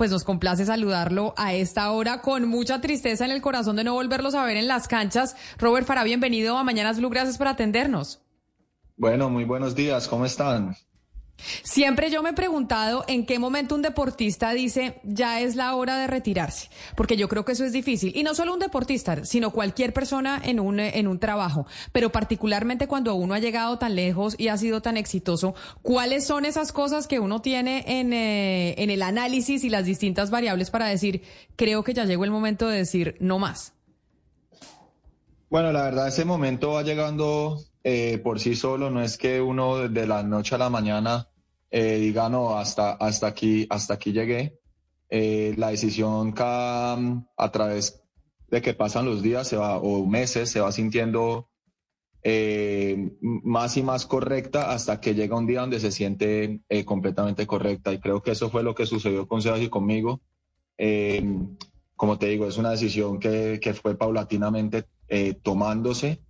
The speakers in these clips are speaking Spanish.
pues nos complace saludarlo a esta hora con mucha tristeza en el corazón de no volverlos a ver en las canchas. Robert Farah, bienvenido a Mañanas Blue, gracias por atendernos. Bueno, muy buenos días, ¿cómo están? Siempre yo me he preguntado en qué momento un deportista dice ya es la hora de retirarse, porque yo creo que eso es difícil. Y no solo un deportista, sino cualquier persona en un, en un trabajo, pero particularmente cuando uno ha llegado tan lejos y ha sido tan exitoso, ¿cuáles son esas cosas que uno tiene en, eh, en el análisis y las distintas variables para decir, creo que ya llegó el momento de decir no más? Bueno, la verdad, ese momento va llegando eh, por sí solo, no es que uno de la noche a la mañana eh, diga, no, hasta, hasta, aquí, hasta aquí llegué. Eh, la decisión cada, a través de que pasan los días se va, o meses se va sintiendo eh, más y más correcta hasta que llega un día donde se siente completamente correcta. Y creo que eso fue lo que sucedió con Sebas y conmigo. como te digo, es una decisión que, que fue paulatinamente tomándose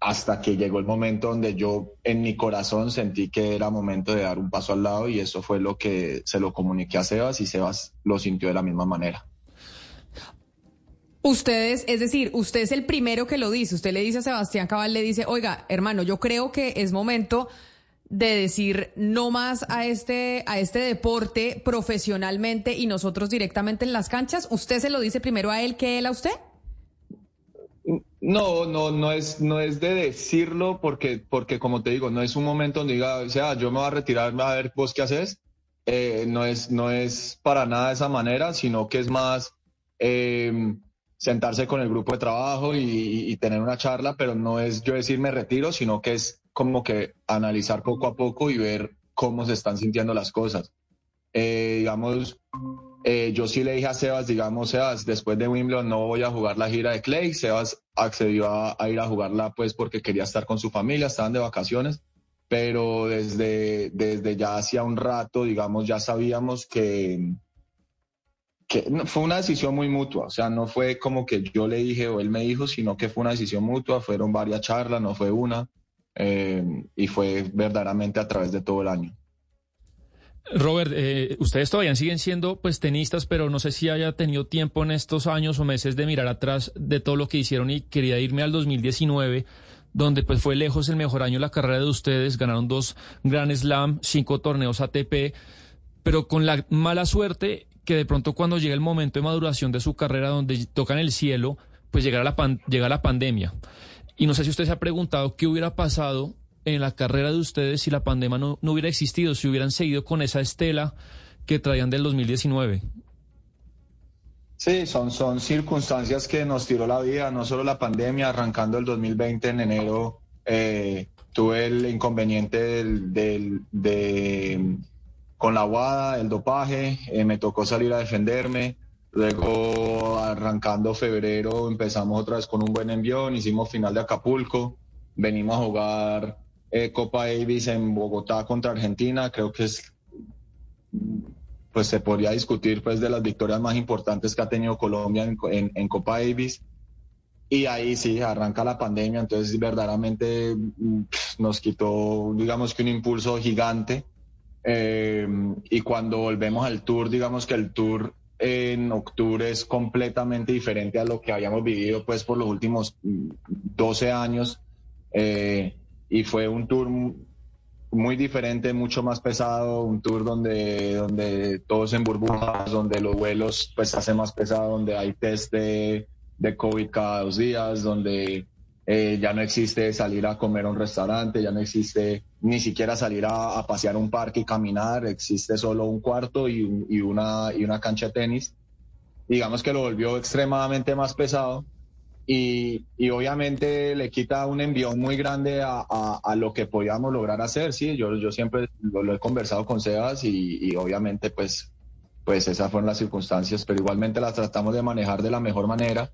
hasta que llegó el momento donde yo en mi corazón sentí que era momento de dar un paso al lado y eso fue lo que se lo comuniqué a Sebas y Sebas lo sintió de la misma manera. Ustedes, es decir, usted es el primero que lo dice. Usted le dice a Sebastián Cabal, le dice, oiga, hermano, yo creo que es momento de decir no más a este, a este deporte profesionalmente y nosotros directamente en las canchas. ¿Usted se lo dice primero a él que él a usted? No, no, no es, no es de decirlo porque, porque como te digo, no es un momento donde diga, o sea, yo me voy a retirar a ver vos qué haces. Eh, no es, no es para nada de esa manera, sino que es más em, sentarse con el grupo de trabajo y, tener una charla, pero no es yo decir me retiro, sino que es como que analizar poco a poco y ver cómo se están sintiendo las cosas. Eh, digamos, eh, yo sí le dije a Sebas, digamos, Sebas, después de Wimbledon no voy a jugar la gira de Clay. Sebas accedió a, ir a jugarla pues porque quería estar con su familia, estaban de vacaciones, pero desde, desde ya hacía un rato, digamos, ya sabíamos que, que fue una decisión muy mutua, o sea, no fue como que yo le dije o él me dijo, sino que fue una decisión mutua, fueron varias charlas, no fue una, eh, y fue verdaderamente a través de todo el año. Robert, eh, ustedes todavía siguen siendo pues tenistas, pero no sé si haya tenido tiempo en estos años o meses de mirar atrás de todo lo que hicieron y quería irme al 2019 donde pues fue lejos el mejor año la carrera de ustedes, ganaron dos Grand Slam, cinco torneos ATP, pero con la mala suerte que de pronto cuando llega el momento de maduración de su carrera donde tocan el cielo, pues llega la, llega la pandemia. Y no sé si usted se ha preguntado qué hubiera pasado en la carrera de ustedes si la pandemia no, hubiera existido, si hubieran seguido con esa estela que traían del 2019? Sí, son, son circunstancias que nos tiró la vida, no solo la pandemia, arrancando el 2020 en enero, eh, tuve el inconveniente del, de, con la aguada, el dopaje, eh, me tocó salir a defenderme, luego arrancando febrero empezamos otra vez con un buen envión, hicimos final de Acapulco, venimos a jugar eh, Copa Davis en Bogotá contra Argentina, creo que es, pues se podría discutir pues de las victorias más importantes que ha tenido Colombia en, Copa Davis. Y ahí sí, arranca la pandemia, entonces verdaderamente mm, nos quitó, digamos que un impulso gigante. Eh, y cuando volvemos al tour, digamos que el tour en octubre es completamente diferente a lo que habíamos vivido pues por los últimos 12 mm, años. Eh, y fue un tour muy diferente, mucho más pesado, un tour donde, donde todos en burbujas, donde los vuelos pues se hacen más pesado, donde hay test de, de COVID cada dos días, donde eh, ya no existe salir a comer a un restaurante, ya no existe ni siquiera salir a, a pasear un parque y caminar, existe solo un cuarto y, y, una, y una cancha de tenis. Digamos que lo volvió extremadamente más pesado y, obviamente le quita un envío muy grande a, lo que podíamos lograr hacer, sí, yo, yo siempre lo, he conversado con Sebas y, obviamente pues, pues esas fueron las circunstancias, pero igualmente las tratamos de manejar de la mejor manera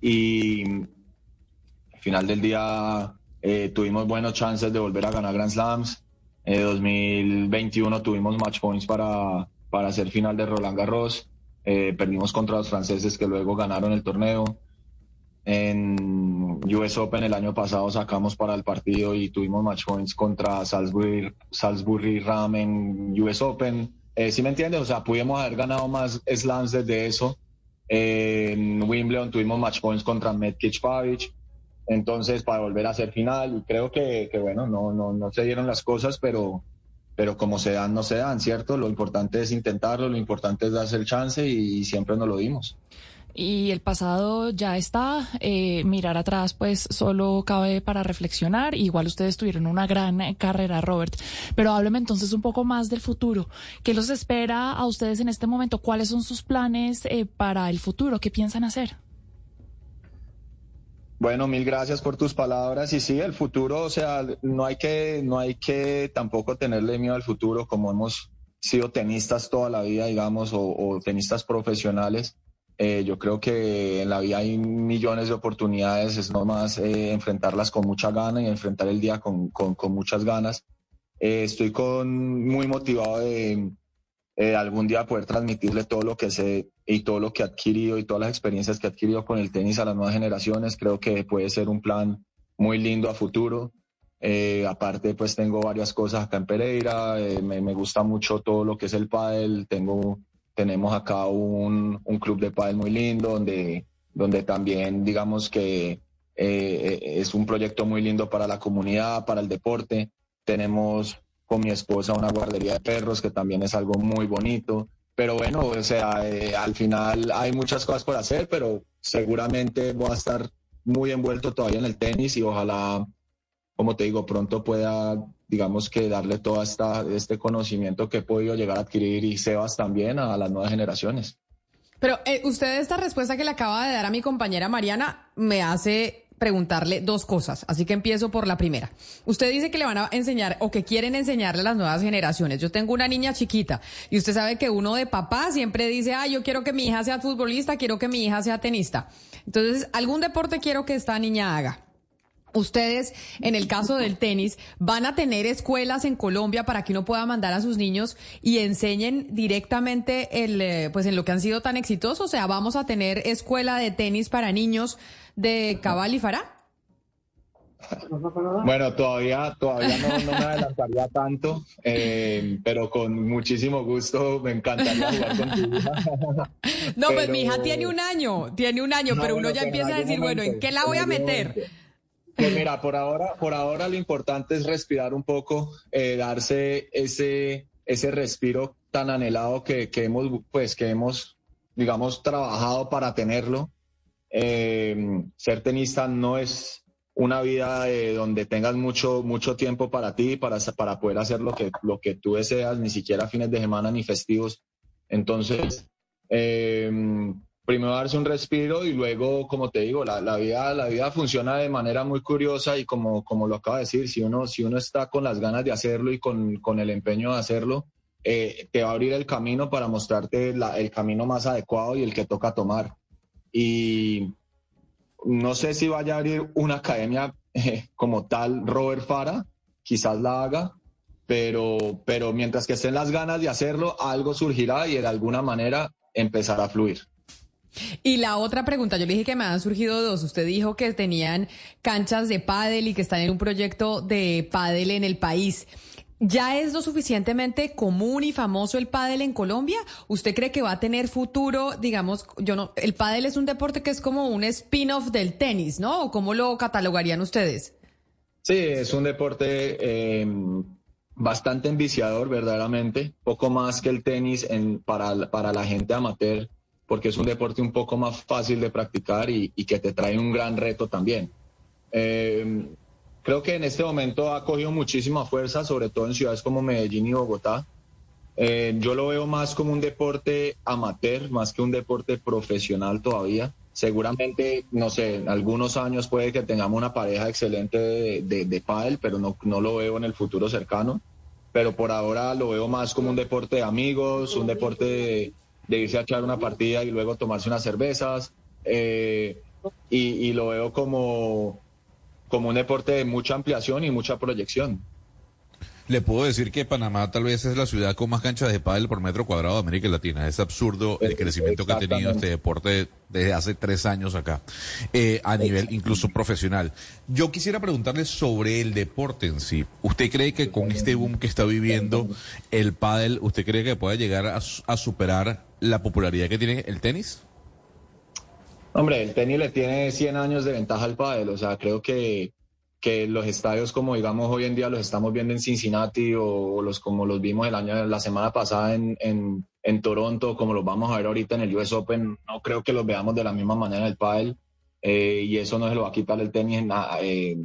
y al final del día eh, tuvimos buenas chances de volver a ganar Grand Slams, en 2021 tuvimos match points para, para hacer final de Roland Garros, eh, perdimos contra los franceses que luego ganaron el torneo. En US Open el año pasado sacamos para el partido y tuvimos match points contra Salisbury, Salisbury Ram en US Open. Eh, ¿Sí me entiendes? O sea, pudimos haber ganado más slams desde eso. en Wimbledon tuvimos match points contra Metkic Pavic. Entonces, para volver a ser final, y creo que, que bueno, no, no, no se dieron las cosas, pero, pero como se dan, no se dan, ¿cierto? Lo importante es intentarlo, lo importante es darse el chance y siempre nos lo dimos y el pasado ya está. Eh, mirar atrás, pues solo cabe para reflexionar. Igual ustedes tuvieron una gran carrera, Robert. Pero hábleme entonces un poco más del futuro. ¿Qué los espera a ustedes en este momento? ¿Cuáles son sus planes eh, para el futuro? ¿Qué piensan hacer? Bueno, mil gracias por tus palabras. Y sí, el futuro, o sea, no hay que, no hay que tampoco tenerle miedo al futuro, como hemos sido tenistas toda la vida, digamos, o tenistas profesionales eh, yo creo que en la vida hay millones de oportunidades, es nomás eh, enfrentarlas con mucha gana y enfrentar el día con, con, muchas ganas. Eh, estoy con, muy motivado de algún día poder transmitirle todo lo que sé y todo lo que he adquirido y todas las experiencias que he adquirido con el tenis a las nuevas generaciones. Creo que puede ser un plan muy lindo a futuro. aparte, pues tengo varias cosas acá en Pereira, me, me, gusta mucho todo lo que es el pádel, tengo tenemos acá un, un club de pádel muy lindo donde, donde también digamos que eh, es un proyecto muy lindo para la comunidad, para el deporte. Tenemos con mi esposa una guardería de perros que también es algo muy bonito. Pero bueno, o sea, eh, al final hay muchas cosas por hacer, pero seguramente voy a estar muy envuelto todavía en el tenis y ojalá, como te digo, pronto pueda digamos que darle todo esta, este conocimiento que he podido llegar a adquirir y Sebas también a las nuevas generaciones. Pero eh, usted esta respuesta que le acaba de dar a mi compañera Mariana me hace preguntarle dos cosas, así que empiezo por la primera. Usted dice que le van a enseñar o que quieren enseñarle a las nuevas generaciones. Yo tengo una niña chiquita y usted sabe que uno de papá siempre dice, ah, yo quiero que mi hija sea futbolista, quiero que mi hija sea tenista. Entonces, algún deporte quiero que esta niña haga. Ustedes, en el caso del tenis, van a tener escuelas en Colombia para que uno pueda mandar a sus niños y enseñen directamente el, eh, pues en lo que han sido tan exitosos. O sea, vamos a tener escuela de tenis para niños de Cabal y Fará. Bueno, todavía, todavía no, me adelantaría tanto, eh, pero con muchísimo gusto me encantaría jugar contigo. No, pues mi hija tiene un año, tiene un año, pero uno ya empieza a decir, bueno, ¿en qué la voy a meter? Pues mira, por ahora, por ahora lo importante es respirar un poco, eh, darse ese, ese respiro tan anhelado que, que, hemos, pues, que hemos, digamos, trabajado para tenerlo. Eh, ser tenista no es una vida eh, donde tengas mucho, mucho tiempo para ti, para, para poder hacer lo que, lo que tú deseas, ni siquiera fines de semana ni festivos. Entonces, primero darse un respiro y luego, como te digo, la, vida, la vida funciona de manera muy curiosa y como, como lo acaba de decir, si uno, si uno está con las ganas de hacerlo y con, con el empeño de hacerlo, eh, te va a abrir el camino para mostrarte el camino más adecuado y el que toca tomar. Y no sé si vaya a abrir una academia eh, como tal Robert Fara, quizás la haga, pero, pero mientras que estén las ganas de hacerlo, algo surgirá y de alguna manera empezará a fluir. Y la otra pregunta, yo le dije que me han surgido dos. Usted dijo que tenían canchas de pádel y que están en un proyecto de pádel en el país. ¿Ya es lo suficientemente común y famoso el pádel en Colombia? ¿Usted cree que va a tener futuro, digamos, yo no, el pádel es un deporte que es como un spin-off del tenis, ¿no? ¿O cómo lo catalogarían ustedes? Sí, es un deporte eh, bastante enviciador, verdaderamente, poco más que el tenis en, para, para la gente amateur porque es un deporte un poco más fácil de practicar y, que te trae un gran reto también. Eh, creo que en este momento ha cogido muchísima fuerza, sobre todo en ciudades como Medellín y Bogotá. Eh, yo lo veo más como un deporte amateur, más que un deporte profesional todavía. Seguramente, no sé, en algunos años puede que tengamos una pareja excelente de, de, de pádel, pero no, no lo veo en el futuro cercano. Pero por ahora lo veo más como un deporte de amigos, un deporte de, de irse a echar una partida y luego tomarse unas cervezas. Eh, y, lo veo como, como un deporte de mucha ampliación y mucha proyección. Le puedo decir que Panamá tal vez es la ciudad con más canchas de pádel por metro cuadrado de América Latina. Es absurdo el crecimiento que ha tenido este deporte desde hace tres años acá, eh, a nivel incluso profesional. Yo quisiera preguntarle sobre el deporte en sí. ¿Usted cree que con este boom que está viviendo el pádel, usted cree que pueda llegar a, a superar la popularidad que tiene el tenis? Hombre, el tenis le tiene 100 años de ventaja al pádel. O sea, creo que que los estadios como digamos hoy en día los estamos viendo en Cincinnati o, los como los vimos el año la semana pasada en, en, Toronto como los vamos a ver ahorita en el US Open no creo que los veamos de la misma manera en el pádel eh, y eso no se lo va a quitar el tenis eh,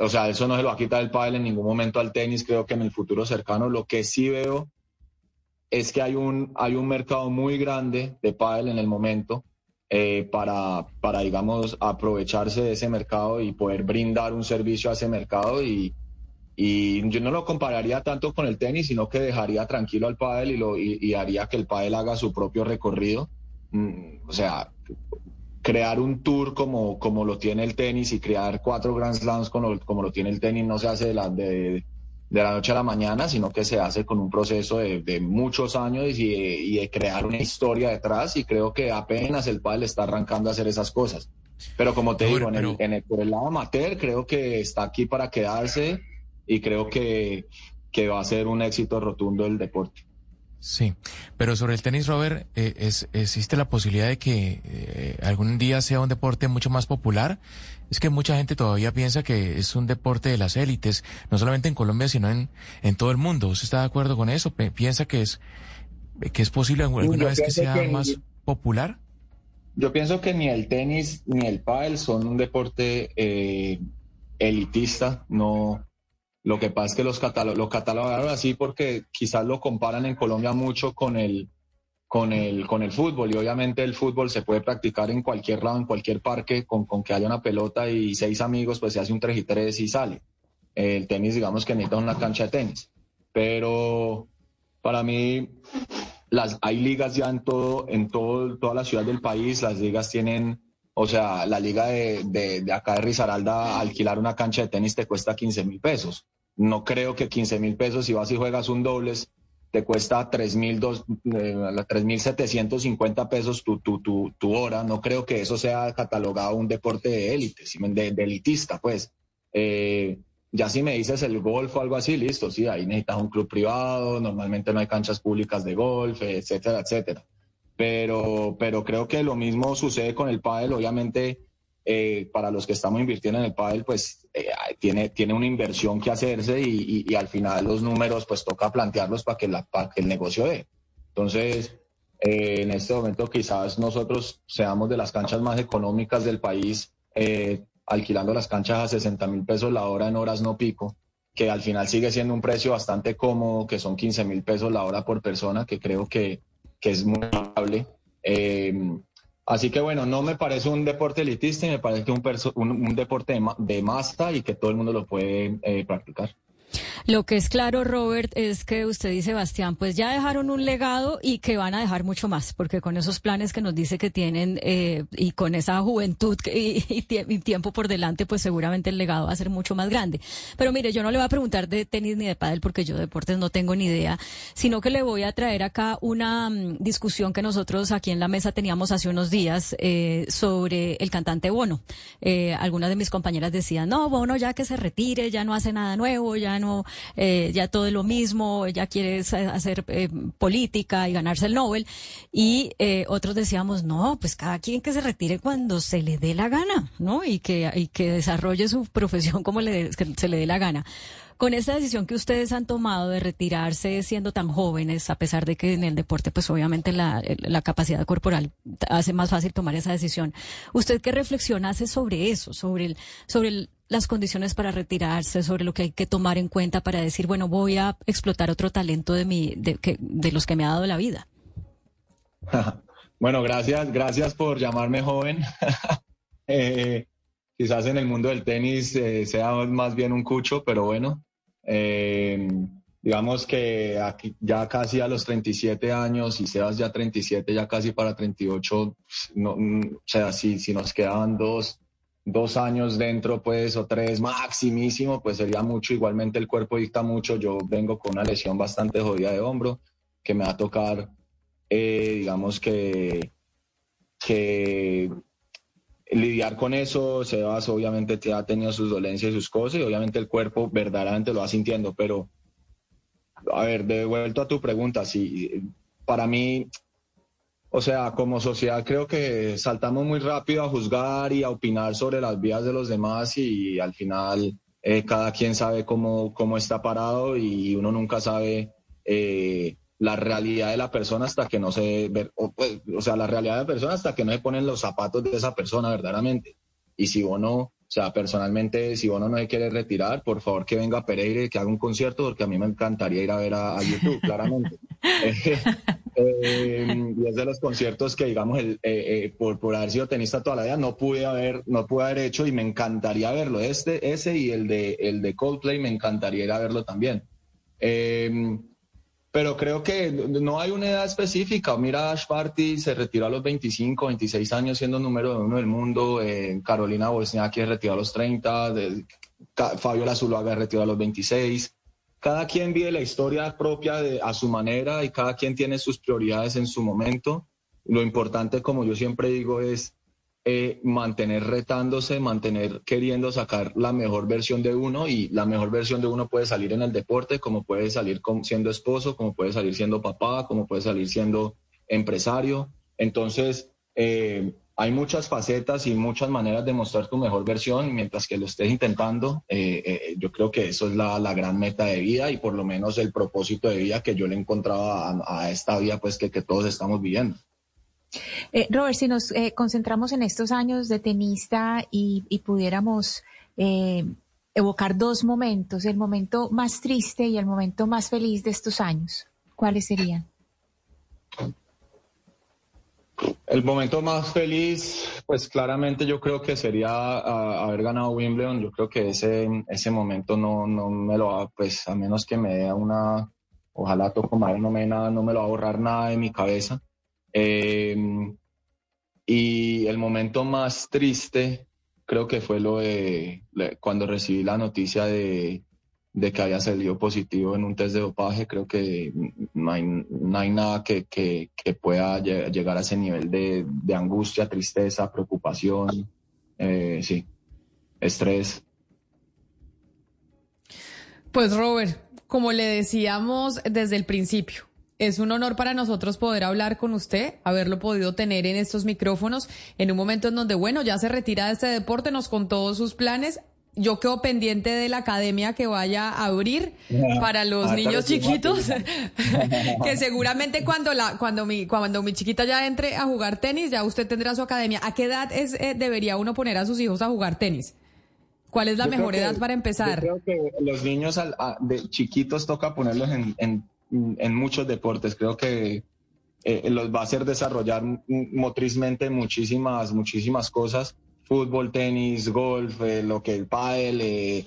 o sea eso no se lo va a quitar el pádel en ningún momento al tenis creo que en el futuro cercano. Lo que sí veo es que hay un hay un mercado muy grande de pádel en el momento eh, para, para, digamos, aprovecharse de ese mercado y poder brindar un servicio a ese mercado. Y, y yo no lo compararía tanto con el tenis, sino que dejaría tranquilo al pádel y, lo, y, haría que el pádel haga su propio recorrido. Mm, o sea, crear un tour como, como lo tiene el tenis y crear cuatro Grand Slams como, como lo tiene el tenis no se hace de, la, de, de la noche a la mañana, sino que se hace con un proceso de, muchos años y, de crear una historia detrás y creo que apenas el padre está arrancando a hacer esas cosas. Pero como te digo, en, el, en el, por el lado amateur creo que está aquí para quedarse y creo que, que va a ser un éxito rotundo el deporte. Sí, pero sobre el tenis, Robert, eh, es, ¿existe la posibilidad de que eh, algún día sea un deporte mucho más popular? Es que mucha gente todavía piensa que es un deporte de las élites, no solamente en Colombia, sino en, en todo el mundo. ¿Usted está de acuerdo con eso? ¿Piensa que es, que es posible alguna vez que sea más popular? Yo pienso que ni el tenis ni el pádel son un deporte eh, elitista, no lo que pasa es que los lo catalogaron así porque quizás lo comparan en Colombia mucho con el, con el, con el fútbol y obviamente el fútbol se puede practicar en cualquier lado, en cualquier parque, con, con que haya una pelota y seis amigos, pues se hace un 3 y 3 y sale. El tenis, digamos que necesita una cancha de tenis. Pero para mí, las, hay ligas ya en todo, en todo, toda la ciudad del país, las ligas tienen o sea, la liga de, de, acá de Risaralda, alquilar una cancha de tenis te cuesta 15 mil pesos. No creo que 15 mil pesos, si vas y juegas un dobles, te cuesta 3 mil eh, setecientos cincuenta pesos tu, tu, tu, tu, hora. No creo que eso sea catalogado un deporte de élite, de, de, elitista, pues. Eh, ya si me dices el golf o algo así, listo, sí, ahí necesitas un club privado, normalmente no hay canchas públicas de golf, etcétera, etcétera pero, pero creo que lo mismo sucede con el pádel. Obviamente, eh, para los que estamos invirtiendo en el pádel, pues eh, tiene, tiene una inversión que hacerse y, y, al final los números, pues toca plantearlos para que, la, para que el negocio dé. Entonces, eh, en este momento quizás nosotros seamos de las canchas más económicas del país, alquilando las canchas a 60 mil pesos la hora en horas no pico que al final sigue siendo un precio bastante cómodo, que son 15 mil pesos la hora por persona, que creo que, que es muy amable. Eh, así que bueno, no me parece un deporte elitista, me parece un, un, un deporte de, de, masa y que todo el mundo lo puede eh, practicar. Lo que es claro, Robert, es que usted y Sebastián, pues ya dejaron un legado y que van a dejar mucho más, porque con esos planes que nos dice que tienen eh, y con esa juventud y, tiempo por delante, pues seguramente el legado va a ser mucho más grande. Pero mire, yo no le voy a preguntar de tenis ni de pádel, porque yo de deportes no tengo ni idea, sino que le voy a traer acá una mm, discusión que nosotros aquí en la mesa teníamos hace unos días eh, sobre el cantante Bono. Eh, algunas de mis compañeras decían, no, Bono ya que se retire, ya no hace nada nuevo, ya no, eh, ya todo es lo mismo, ya quiere hacer eh, política y ganarse el Nobel. Y eh, otros decíamos, no, pues cada quien que se retire cuando se le dé la gana, ¿no? Y que, y que desarrolle su profesión como le, se le dé la gana. Con esta decisión que ustedes han tomado de retirarse siendo tan jóvenes, a pesar de que en el deporte, pues obviamente la, la capacidad corporal hace más fácil tomar esa decisión, ¿usted qué reflexión hace sobre eso, sobre el, sobre el, las condiciones para retirarse, sobre lo que hay que tomar en cuenta para decir, bueno, voy a explotar otro talento de, mi, de, que, de los que me ha dado la vida. Bueno, gracias, gracias por llamarme joven. eh, quizás en el mundo del tenis eh, sea más bien un cucho, pero bueno, eh, digamos que aquí ya casi a los 37 años y Sebas ya 37, ya casi para 38, no, mm, o sea, si, si nos quedaban dos, dos años dentro, pues, o tres maximísimo, pues sería mucho. Igualmente el cuerpo dicta mucho. Yo vengo con una lesión bastante jodida de hombro que me va a tocar, eh, digamos que, lidiar con eso. Sebas obviamente te ha tenido sus dolencias y sus cosas y obviamente el cuerpo verdaderamente lo va sintiendo, pero a ver, de vuelto a tu pregunta, sí, para mí o sea, como sociedad creo que saltamos muy rápido a juzgar y a opinar sobre las vías de los demás y al final eh, cada quien sabe cómo, cómo está parado y uno nunca sabe eh, la realidad de la persona hasta que no se ve, o, pues, o, sea, la realidad de la persona hasta que no se ponen los zapatos de esa persona verdaderamente. Y si uno, o sea, personalmente, si uno no se quiere retirar, por favor que venga a Pereira y que haga un concierto, porque a mí me encantaría ir a ver a, a YouTube, claramente. Eh, y es de los conciertos que, digamos, el, eh, eh, por, por haber sido tenista toda la vida, no pude haber, no pude haber hecho y me encantaría verlo. Este, ese y el de, el de Coldplay me encantaría ir a verlo también. Pero creo que no hay una edad específica. Mira, Ash Party se retiró a los 25, 26 años siendo número uno del mundo. Carolina Wozniacki se retiró a los 30. De, Fabiola Zuluaga se retiró a los 26 cada quien vive la historia propia a su manera y cada quien tiene sus prioridades en su momento. Lo importante, como yo siempre digo, es eh, mantener retándose, mantener queriendo sacar la mejor versión de uno y la mejor versión de uno puede salir en el deporte, como puede salir siendo esposo, como puede salir siendo papá, como puede salir siendo empresario. Entonces, eh, hay muchas facetas y muchas maneras de mostrar tu mejor versión mientras que lo estés intentando. Eh, eh, yo creo que eso es la, gran meta de vida y por lo menos el propósito de vida que yo le encontraba a, esta vida pues que, todos estamos viviendo. Eh, Robert, si nos concentramos en estos años de tenista y, pudiéramos evocar dos momentos, el momento más triste y el momento más feliz de estos años, ¿cuáles serían? El momento más feliz, pues claramente yo creo que sería ah, haber ganado Wimbledon. Yo creo que ese, ese momento no, no me lo va, pues a menos que me dé una, ojalá toco madre, no me, no me lo va a borrar nada de mi cabeza. Em, y el momento más triste creo que fue lo de cuando recibí la noticia de, de que haya salido positivo en un test de dopaje. Creo que no hay, no hay nada que, que, pueda llegar a ese nivel de, de angustia, tristeza, preocupación, eh, sí, estrés. Pues Robert, como le decíamos desde el principio, es un honor para nosotros poder hablar con usted, haberlo podido tener en estos micrófonos en un momento en donde, bueno, ya se retira de este deporte, nos contó sus planes yo quedo pendiente de la academia que vaya a abrir para los ah, niños chiquitos, que seguramente cuando la cuando mi cuando mi chiquita ya entre a jugar tenis, ya usted tendrá su academia. ¿A qué edad es eh, debería uno poner a sus hijos a jugar tenis? ¿Cuál es la mejor edad para empezar? Yo creo que los niños de chiquitos toca ponerlos en, en, muchos deportes. Creo que eh, los va a hacer desarrollar motrizmente muchísimas muchísimas cosas fútbol, tenis, golf, eh, lo que el pádel, eh,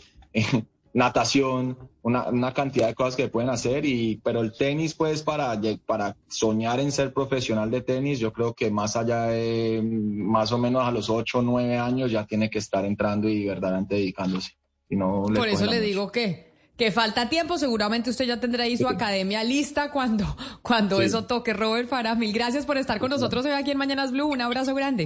natación, una, una, cantidad de cosas que pueden hacer, y, pero el tenis, pues, para, para soñar en ser profesional de tenis, yo creo que más allá de más o menos a los 8 o 9 años ya tiene que estar entrando y verdaderamente dedicándose. Y no Por eso le digo que que falta tiempo, seguramente usted ya tendrá ahí su academia lista cuando, cuando eso toque. Robert Farah, mil gracias por estar con nosotros hoy aquí en Mañanas Blue. Un abrazo grande.